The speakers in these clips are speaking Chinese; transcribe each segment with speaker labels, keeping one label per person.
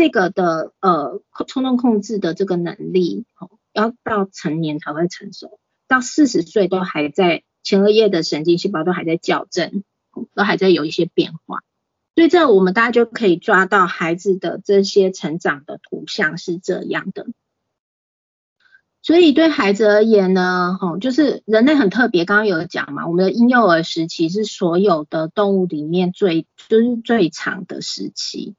Speaker 1: 这个的呃冲动控制的这个能力，哦，要到成年才会成熟，到四十岁都还在前额叶的神经细胞都还在校正，都还在有一些变化。所以这我们大家就可以抓到孩子的这些成长的图像是这样的。所以对孩子而言呢，吼，就是人类很特别，刚刚有讲嘛，我们的婴幼儿时期是所有的动物里面最就是最长的时期。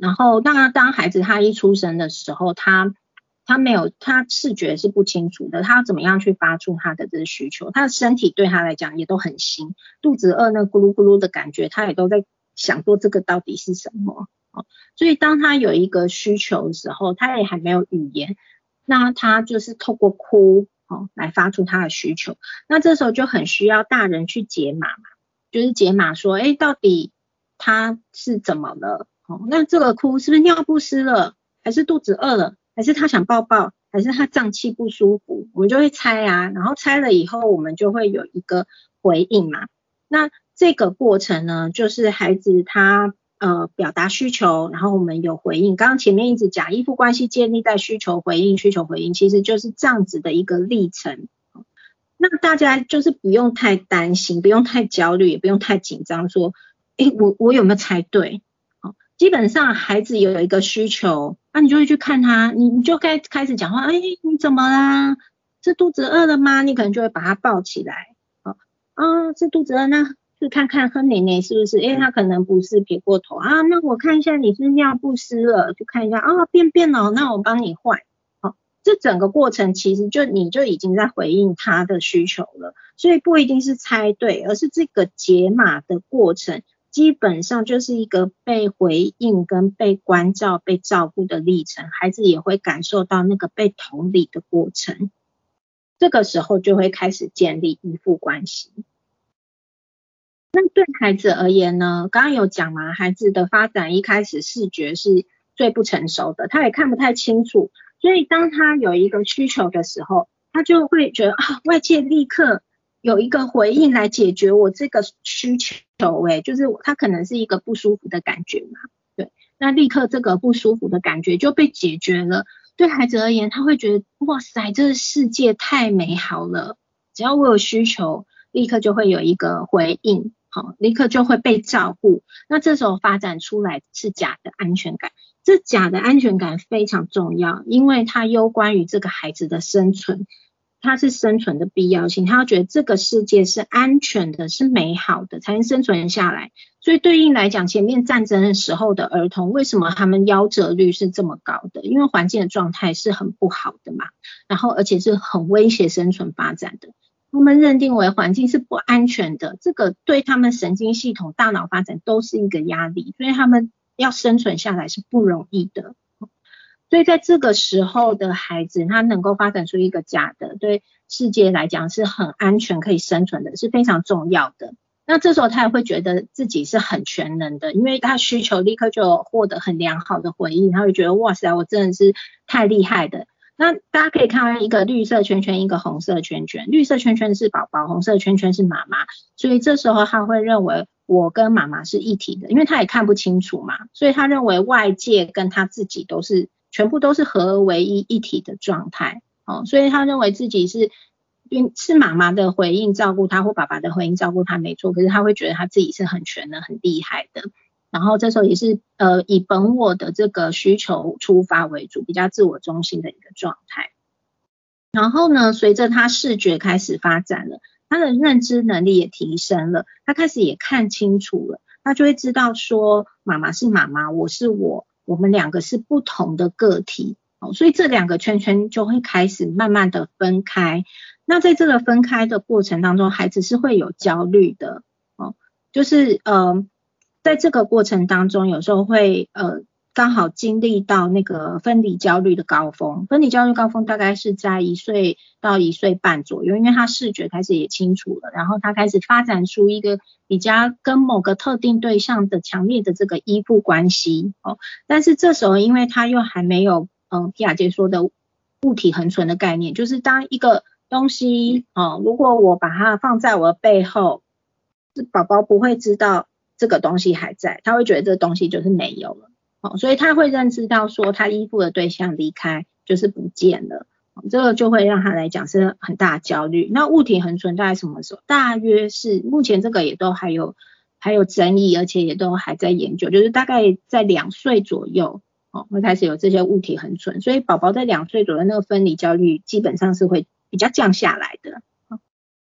Speaker 1: 然后当然当孩子他一出生的时候，他他没有他视觉是不清楚的，他怎么样去发出他的这个需求？他的身体对他来讲也都很新，肚子饿那咕噜咕噜的感觉，他也都在想说这个到底是什么。哦，所以当他有一个需求的时候，他也还没有语言。那他就是透过哭哦来发出他的需求，那这时候就很需要大人去解码嘛，就是解码说，哎，到底他是怎么了？哦，那这个哭是不是尿不湿了，还是肚子饿了，还是他想抱抱，还是他胀气不舒服？我们就会猜啊，然后猜了以后，我们就会有一个回应嘛。那这个过程呢，就是孩子他。呃，表达需求，然后我们有回应。刚刚前面一直讲依附关系建立在需求回应，需求回应，其实就是这样子的一个历程。那大家就是不用太担心，不用太焦虑，也不用太紧张，说，哎，我我有没有猜对？基本上孩子有一个需求，那你就会去看他，你你就该开始讲话，哎，你怎么啦？是肚子饿了吗？你可能就会把他抱起来，啊啊，是肚子饿那。去看看喝奶奶是不是？因为他可能不是撇过头啊。那我看一下你是尿不湿了，就看一下啊便便了，那我帮你换。好，这整个过程其实就你就已经在回应他的需求了，所以不一定是猜对，而是这个解码的过程，基本上就是一个被回应跟被关照、被照顾的历程。孩子也会感受到那个被同理的过程，这个时候就会开始建立依附关系。那对孩子而言呢？刚刚有讲嘛，孩子的发展一开始视觉是最不成熟的，他也看不太清楚，所以当他有一个需求的时候，他就会觉得啊，外界立刻有一个回应来解决我这个需求，哎，就是他可能是一个不舒服的感觉嘛，对，那立刻这个不舒服的感觉就被解决了。对孩子而言，他会觉得哇塞，这个世界太美好了，只要我有需求，立刻就会有一个回应。好，立刻就会被照顾。那这时候发展出来是假的安全感，这假的安全感非常重要，因为它攸关于这个孩子的生存，它是生存的必要性。他要觉得这个世界是安全的，是美好的，才能生存下来。所以对应来讲，前面战争的时候的儿童，为什么他们夭折率是这么高的？因为环境的状态是很不好的嘛，然后而且是很威胁生存发展的。他们认定为环境是不安全的，这个对他们神经系统、大脑发展都是一个压力，所以他们要生存下来是不容易的。所以在这个时候的孩子，他能够发展出一个假的，对世界来讲是很安全可以生存的，是非常重要的。那这时候他也会觉得自己是很全能的，因为他需求立刻就获得很良好的回应，他会觉得哇塞，我真的是太厉害的。那大家可以看到一个绿色圈圈，一个红色圈圈。绿色圈圈是宝宝，红色圈圈是妈妈。所以这时候他会认为我跟妈妈是一体的，因为他也看不清楚嘛，所以他认为外界跟他自己都是全部都是合而为一一体的状态。哦，所以他认为自己是，因是妈妈的回应照顾他，或爸爸的回应照顾他没错，可是他会觉得他自己是很全能、很厉害的。然后这时候也是呃以本我的这个需求出发为主，比较自我中心的一个状态。然后呢，随着他视觉开始发展了，他的认知能力也提升了，他开始也看清楚了，他就会知道说妈妈是妈妈，我是我，我们两个是不同的个体。哦，所以这两个圈圈就会开始慢慢的分开。那在这个分开的过程当中，孩子是会有焦虑的。哦，就是呃。在这个过程当中，有时候会呃刚好经历到那个分离焦虑的高峰。分离焦虑高峰大概是在一岁到一岁半左右，因为他视觉开始也清楚了，然后他开始发展出一个比较跟某个特定对象的强烈的这个依附关系哦。但是这时候，因为他又还没有嗯皮亚杰说的物体恒存的概念，就是当一个东西哦，如果我把它放在我的背后，宝宝不会知道。这个东西还在，他会觉得这个东西就是没有了。哦，所以他会认知到说他依附的对象离开就是不见了，这个就会让他来讲是很大焦虑。那物体恒存在什么时候？大约是目前这个也都还有还有争议，而且也都还在研究，就是大概在两岁左右哦会开始有这些物体恒存，所以宝宝在两岁左右那个分离焦虑基本上是会比较降下来的。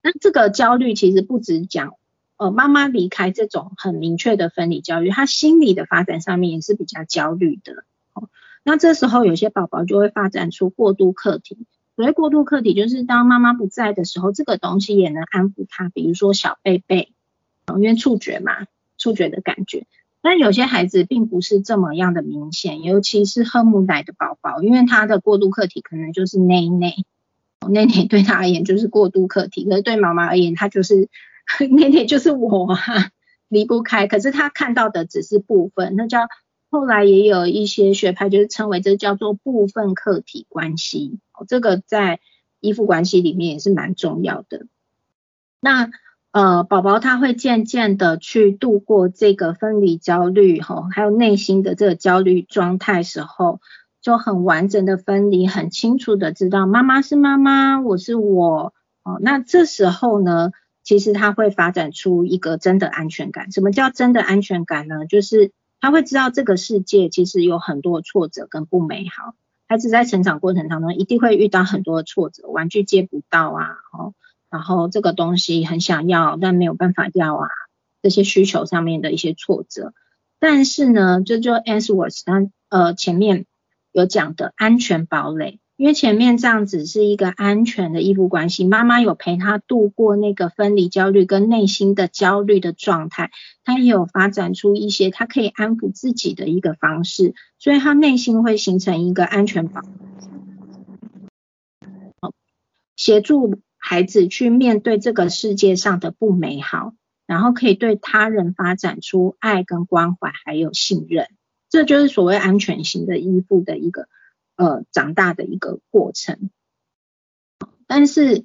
Speaker 1: 那这个焦虑其实不止讲。呃，妈妈离开这种很明确的分离焦虑，他心理的发展上面也是比较焦虑的。哦，那这时候有些宝宝就会发展出过度客体。所谓过度客体，就是当妈妈不在的时候，这个东西也能安抚他，比如说小贝贝，因为触觉嘛，触觉的感觉。但有些孩子并不是这么样的明显，尤其是喝母奶的宝宝，因为他的过度客体可能就是内内，内内对他而言就是过度客体，可是对妈妈而言，他就是。那天就是我啊，离不开。可是他看到的只是部分，那叫后来也有一些学派就是称为这叫做部分客体关系。这个在依附关系里面也是蛮重要的。那呃，宝宝他会渐渐的去度过这个分离焦虑哈，还有内心的这个焦虑状态时候，就很完整的分离，很清楚的知道妈妈是妈妈，我是我。哦，那这时候呢？其实他会发展出一个真的安全感。什么叫真的安全感呢？就是他会知道这个世界其实有很多挫折跟不美好。孩子在成长过程当中一定会遇到很多挫折，玩具接不到啊，哦，然后这个东西很想要但没有办法要啊，这些需求上面的一些挫折。但是呢，就就 Answers 他呃前面有讲的安全堡垒。因为前面这样子是一个安全的依附关系，妈妈有陪他度过那个分离焦虑跟内心的焦虑的状态，他也有发展出一些他可以安抚自己的一个方式，所以他内心会形成一个安全网，协助孩子去面对这个世界上的不美好，然后可以对他人发展出爱跟关怀还有信任，这就是所谓安全型的依附的一个。呃，长大的一个过程，但是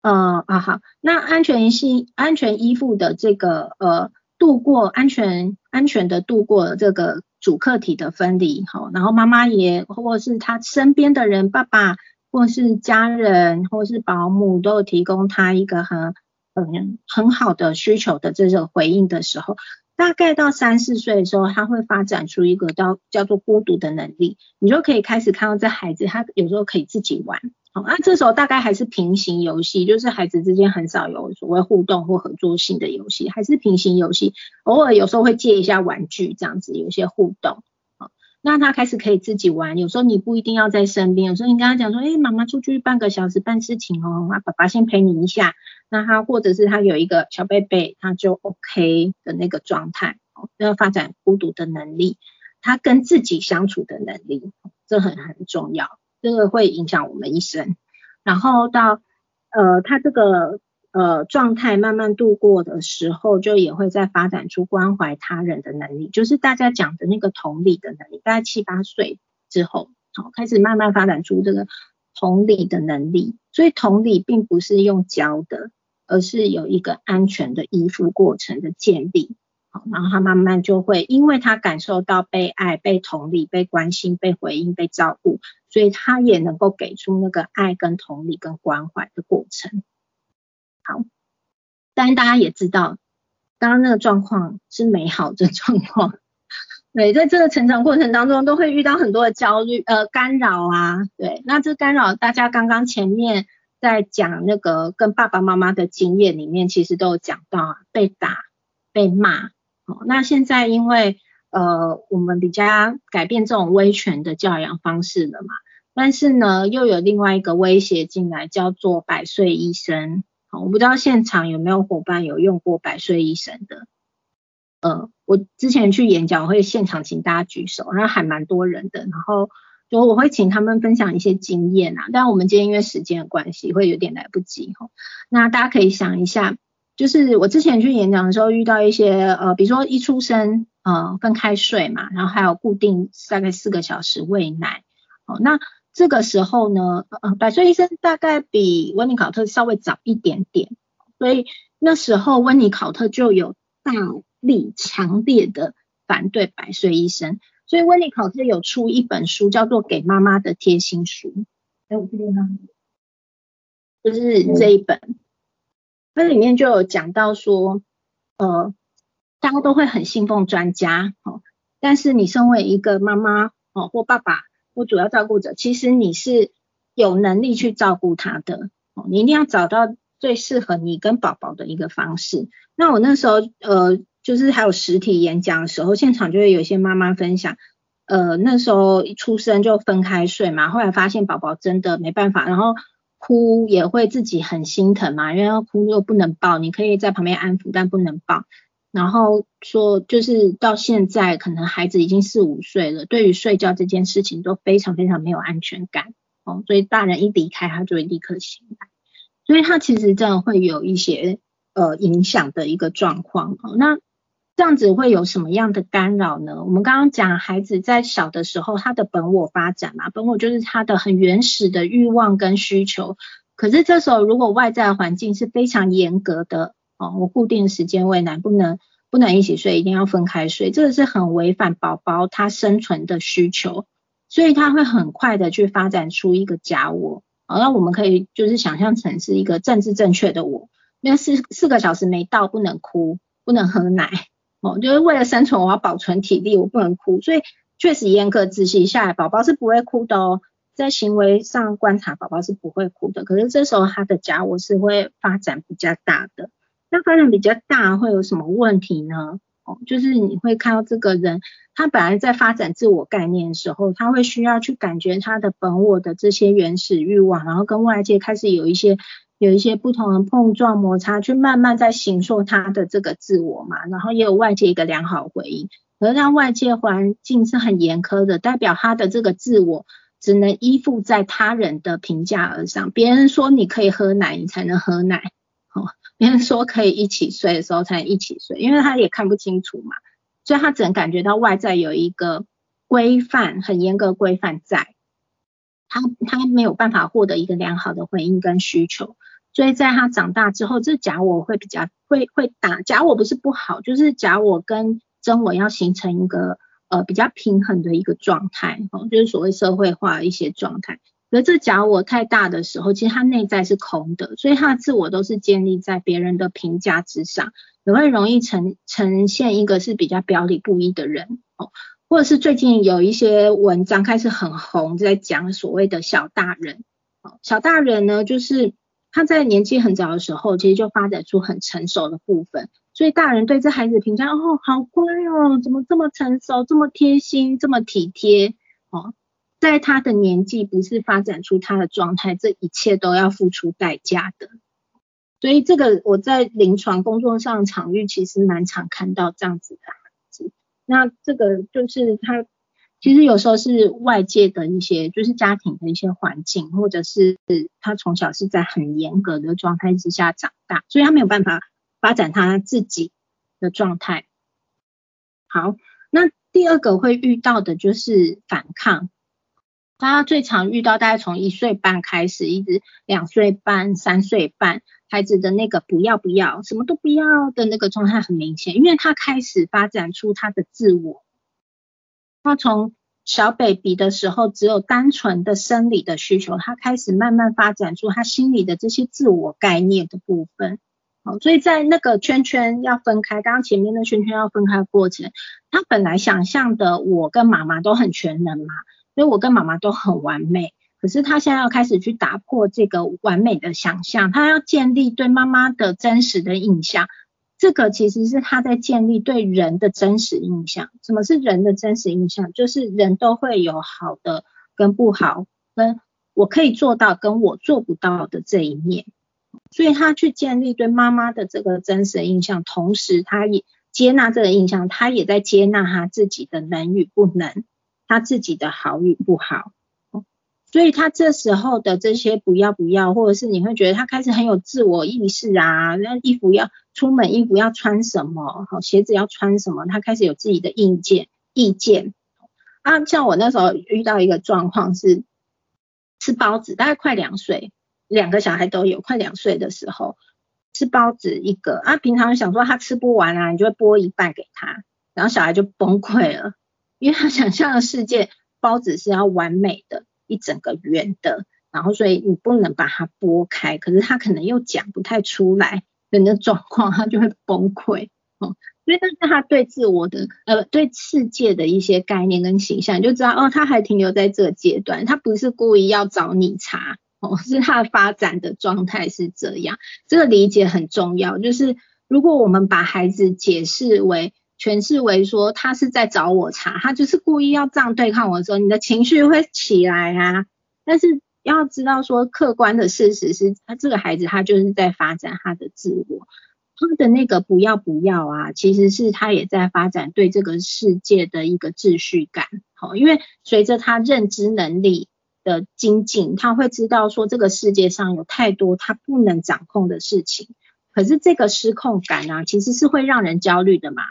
Speaker 1: 呃啊好，那安全性、安全依附的这个呃度过安全、安全的度过这个主客体的分离，好，然后妈妈也或是他身边的人，爸爸或是家人或是保姆都有提供他一个很嗯很好的需求的这种回应的时候。大概到三四岁的时候，他会发展出一个叫叫做孤独的能力，你就可以开始看到这孩子，他有时候可以自己玩，好，那这时候大概还是平行游戏，就是孩子之间很少有所谓互动或合作性的游戏，还是平行游戏，偶尔有时候会借一下玩具这样子，有些互动。好那他开始可以自己玩，有时候你不一定要在身边，有时候你跟他讲说，哎，妈妈出去半个小时办事情哦，啊，爸爸先陪你一下。那他或者是他有一个小贝贝，他就 OK 的那个状态，哦，要发展孤独的能力，他跟自己相处的能力，这很很重要，这个会影响我们一生。然后到呃，他这个。呃，状态慢慢度过的时候，就也会再发展出关怀他人的能力，就是大家讲的那个同理的能力。大概七八岁之后，好开始慢慢发展出这个同理的能力。所以同理并不是用教的，而是有一个安全的依附过程的建立。好，然后他慢慢就会，因为他感受到被爱、被同理、被关心、被回应、被照顾，所以他也能够给出那个爱、跟同理、跟关怀的过程。好，但大家也知道，刚刚那个状况是美好的状况。对，在这个成长过程当中，都会遇到很多的焦虑呃干扰啊。对，那这干扰，大家刚刚前面在讲那个跟爸爸妈妈的经验里面，其实都有讲到啊，被打、被骂。好，那现在因为呃我们比较改变这种威权的教养方式了嘛，但是呢又有另外一个威胁进来，叫做百岁医生。好，我不知道现场有没有伙伴有用过百岁医生的。呃，我之前去演讲会现场请大家举手，然后还蛮多人的，然后就我会请他们分享一些经验啊。但我们今天因为时间的关系会有点来不及哈。那大家可以想一下，就是我之前去演讲的时候遇到一些呃，比如说一出生呃分开睡嘛，然后还有固定大概四个小时喂奶。哦，那这个时候呢，呃，百岁医生大概比温尼考特稍微早一点点，所以那时候温尼考特就有大力强烈的反对百岁医生，所以温妮考特有出一本书，叫做《给妈妈的贴心书》。哎，我这边呢，就是这一本，那里面就有讲到说，呃，大家都会很信奉专家，哦，但是你身为一个妈妈，哦，或爸爸，或主要照顾者，其实你是有能力去照顾他的，哦，你一定要找到最适合你跟宝宝的一个方式。那我那时候，呃。就是还有实体演讲的时候，现场就会有一些妈妈分享，呃，那时候一出生就分开睡嘛，后来发现宝宝真的没办法，然后哭也会自己很心疼嘛，因为哭又不能抱，你可以在旁边安抚，但不能抱。然后说就是到现在，可能孩子已经四五岁了，对于睡觉这件事情都非常非常没有安全感哦，所以大人一离开他就会立刻醒来，所以他其实真的会有一些呃影响的一个状况哦，那。这样子会有什么样的干扰呢？我们刚刚讲孩子在小的时候，他的本我发展嘛，本我就是他的很原始的欲望跟需求。可是这时候如果外在环境是非常严格的哦，我固定时间喂奶，不能不能一起睡，一定要分开睡，这个是很违反宝宝他生存的需求，所以他会很快的去发展出一个假我。好，那我们可以就是想象成是一个政治正确的我，那四四个小时没到不能哭，不能喝奶。哦，就是为了生存，我要保存体力，我不能哭，所以确实严格执行下来，宝宝是不会哭的哦。在行为上观察，宝宝是不会哭的。可是这时候他的家我是会发展比较大的。那发展比较大会有什么问题呢？哦，就是你会看到这个人，他本来在发展自我概念的时候，他会需要去感觉他的本我的这些原始欲望，然后跟外界开始有一些。有一些不同的碰撞摩擦，去慢慢在形塑他的这个自我嘛，然后也有外界一个良好回应，而让外界环境是很严苛的，代表他的这个自我只能依附在他人的评价而上。别人说你可以喝奶，你才能喝奶；哦，别人说可以一起睡的时候才能一起睡，因为他也看不清楚嘛，所以他只能感觉到外在有一个规范，很严格规范在，他他没有办法获得一个良好的回应跟需求。所以在他长大之后，这假我会比较会会打假我不是不好，就是假我跟真我要形成一个呃比较平衡的一个状态，哦，就是所谓社会化一些状态。而这假我太大的时候，其实他内在是空的，所以他的自我都是建立在别人的评价之上，也会容易呈呈现一个是比较表里不一的人，哦，或者是最近有一些文章开始很红，在讲所谓的小大人，哦，小大人呢就是。他在年纪很早的时候，其实就发展出很成熟的部分，所以大人对这孩子评价，哦，好乖哦，怎么这么成熟，这么贴心，这么体贴，哦，在他的年纪不是发展出他的状态，这一切都要付出代价的。所以这个我在临床工作上场域其实蛮常看到这样子的孩子，那这个就是他。其实有时候是外界的一些，就是家庭的一些环境，或者是他从小是在很严格的状态之下长大，所以他没有办法发展他自己的状态。好，那第二个会遇到的就是反抗，大家最常遇到，大概从一岁半开始，一直两岁半、三岁半，孩子的那个不要不要，什么都不要的那个状态很明显，因为他开始发展出他的自我。他从小 baby 的时候，只有单纯的生理的需求，他开始慢慢发展出他心里的这些自我概念的部分。好，所以在那个圈圈要分开，刚刚前面的圈圈要分开过程，他本来想象的我跟妈妈都很全能嘛，所以我跟妈妈都很完美。可是他现在要开始去打破这个完美的想象，他要建立对妈妈的真实的印象。这个其实是他在建立对人的真实印象。什么是人的真实印象？就是人都会有好的跟不好，跟我可以做到跟我做不到的这一面。所以他去建立对妈妈的这个真实印象，同时他也接纳这个印象，他也在接纳他自己的能与不能，他自己的好与不好。所以他这时候的这些不要不要，或者是你会觉得他开始很有自我意识啊，那衣服要出门衣服要穿什么，好鞋子要穿什么，他开始有自己的硬件意见啊。像我那时候遇到一个状况是吃包子，大概快两岁，两个小孩都有，快两岁的时候吃包子一个啊，平常想说他吃不完啊，你就会剥一半给他，然后小孩就崩溃了。因为他想象的世界包子是要完美的，一整个圆的，然后所以你不能把它剥开，可是他可能又讲不太出来人的状况，他就会崩溃哦。所以那是他对自我的呃对世界的一些概念跟形象，就知道哦，他还停留在这个阶段，他不是故意要找你茬哦，是他的发展的状态是这样，这个理解很重要。就是如果我们把孩子解释为诠释为说他是在找我茬，他就是故意要这样对抗我的时候，你的情绪会起来啊。但是要知道说客观的事实是他这个孩子他就是在发展他的自我。他的那个不要不要啊，其实是他也在发展对这个世界的一个秩序感。好，因为随着他认知能力的精进，他会知道说这个世界上有太多他不能掌控的事情。可是这个失控感啊，其实是会让人焦虑的嘛。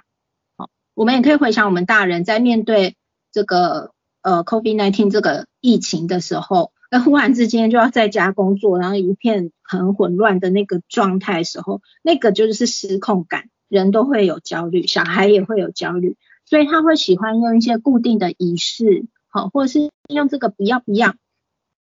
Speaker 1: 好，我们也可以回想我们大人在面对这个呃 COVID-19 这个疫情的时候。那忽然之间就要在家工作，然后一片很混乱的那个状态时候，那个就是失控感，人都会有焦虑，小孩也会有焦虑，所以他会喜欢用一些固定的仪式，好，或者是用这个不要不要，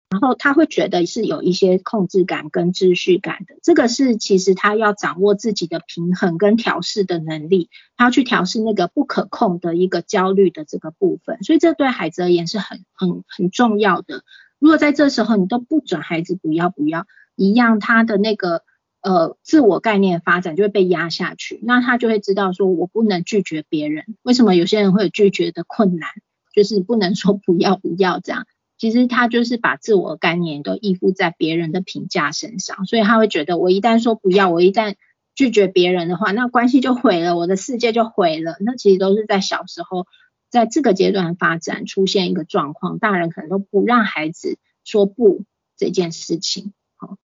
Speaker 1: 然后他会觉得是有一些控制感跟秩序感的，这个是其实他要掌握自己的平衡跟调试的能力，他要去调试那个不可控的一个焦虑的这个部分，所以这对孩子而言是很很很重要的。如果在这时候你都不准孩子不要不要，一样他的那个呃自我概念发展就会被压下去，那他就会知道说我不能拒绝别人。为什么有些人会有拒绝的困难？就是不能说不要不要这样。其实他就是把自我概念都依附在别人的评价身上，所以他会觉得我一旦说不要，我一旦拒绝别人的话，那关系就毁了，我的世界就毁了。那其实都是在小时候。在这个阶段发展出现一个状况，大人可能都不让孩子说不这件事情，好，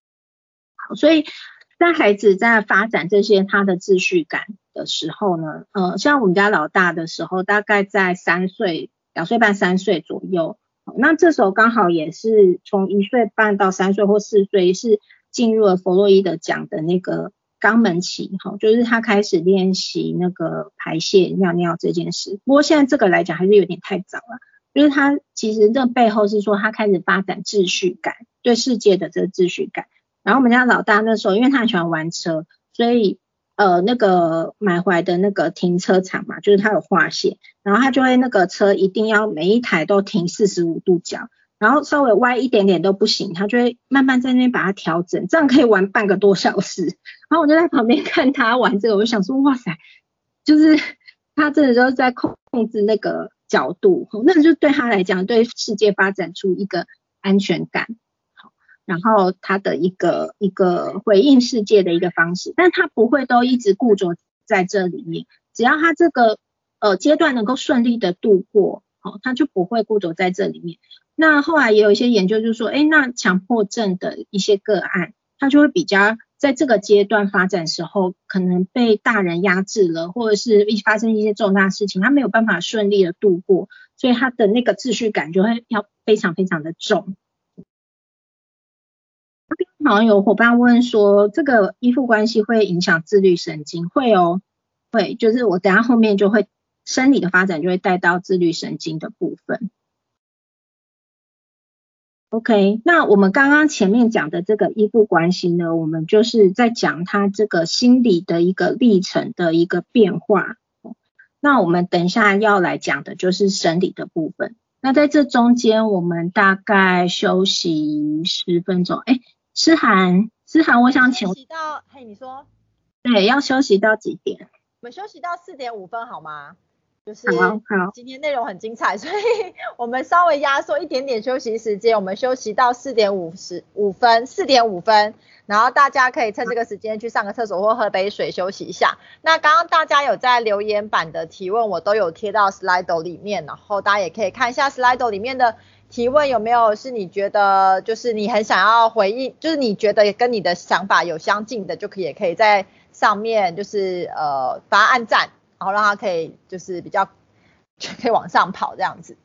Speaker 1: 好，所以在孩子在发展这些他的秩序感的时候呢，呃，像我们家老大的时候，大概在三岁、两岁半、三岁左右，那这时候刚好也是从一岁半到三岁或四岁，是进入了弗洛伊德讲的那个。肛门期，哈，就是他开始练习那个排泄尿尿这件事。不过现在这个来讲还是有点太早了，就是他其实这背后是说他开始发展秩序感，对世界的这个秩序感。然后我们家老大那时候，因为他很喜欢玩车，所以呃那个买回来的那个停车场嘛，就是他有划线，然后他就会那个车一定要每一台都停四十五度角。然后稍微歪一点点都不行，他就会慢慢在那边把它调整，这样可以玩半个多小时。然后我就在旁边看他玩这个，我就想说，哇塞，就是他真的就是在控控制那个角度，那就对他来讲，对世界发展出一个安全感，好，然后他的一个一个回应世界的一个方式，但他不会都一直固着在这里面，只要他这个呃阶段能够顺利的度过，好，他就不会固着在这里面。那后来也有一些研究，就是说，哎，那强迫症的一些个案，他就会比较在这个阶段发展时候，可能被大人压制了，或者是一发生一些重大事情，他没有办法顺利的度过，所以他的那个秩序感就会要非常非常的重。好像有伙伴问说，这个依附关系会影响自律神经？会哦，会，就是我等下后面就会生理的发展就会带到自律神经的部分。OK，那我们刚刚前面讲的这个依附关系呢，我们就是在讲他这个心理的一个历程的一个变化。那我们等一下要来讲的就是生理的部分。那在这中间，我们大概休息十分钟。哎，思涵，思涵，我想请
Speaker 2: 休息到，嘿，你说，
Speaker 1: 对，要休息到几点？
Speaker 2: 我们休息到四点五分好吗？就是今天内容很精彩，所以 我们稍微压缩一点点休息时间，我们休息到四点五十五分，四点五分，然后大家可以趁这个时间去上个厕所或喝杯水休息一下。那刚刚大家有在留言板的提问，我都有贴到 Slido 里面，然后大家也可以看一下 Slido 里面的提问有没有是你觉得就是你很想要回应，就是你觉得跟你的想法有相近的，就可以也可以在上面就是呃发按赞。然后让他可以就是比较可以往上跑这样子。